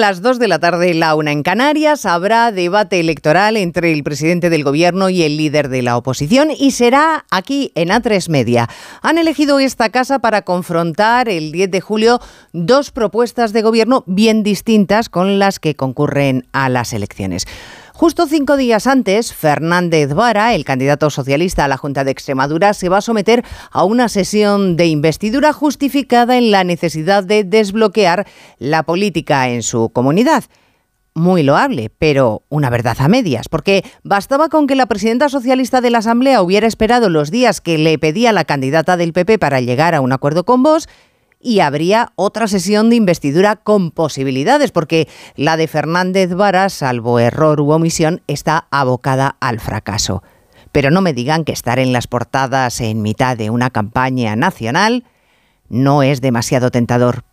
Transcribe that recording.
Las 2 de la tarde, la una en Canarias. Habrá debate electoral entre el presidente del gobierno y el líder de la oposición y será aquí en A3 Media. Han elegido esta casa para confrontar el 10 de julio dos propuestas de gobierno bien distintas con las que concurren a las elecciones. Justo cinco días antes, Fernández Vara, el candidato socialista a la Junta de Extremadura, se va a someter a una sesión de investidura justificada en la necesidad de desbloquear la política en su comunidad. Muy loable, pero una verdad a medias, porque bastaba con que la presidenta socialista de la Asamblea hubiera esperado los días que le pedía la candidata del PP para llegar a un acuerdo con vos y habría otra sesión de investidura con posibilidades, porque la de Fernández Vara, salvo error u omisión, está abocada al fracaso. Pero no me digan que estar en las portadas en mitad de una campaña nacional no es demasiado tentador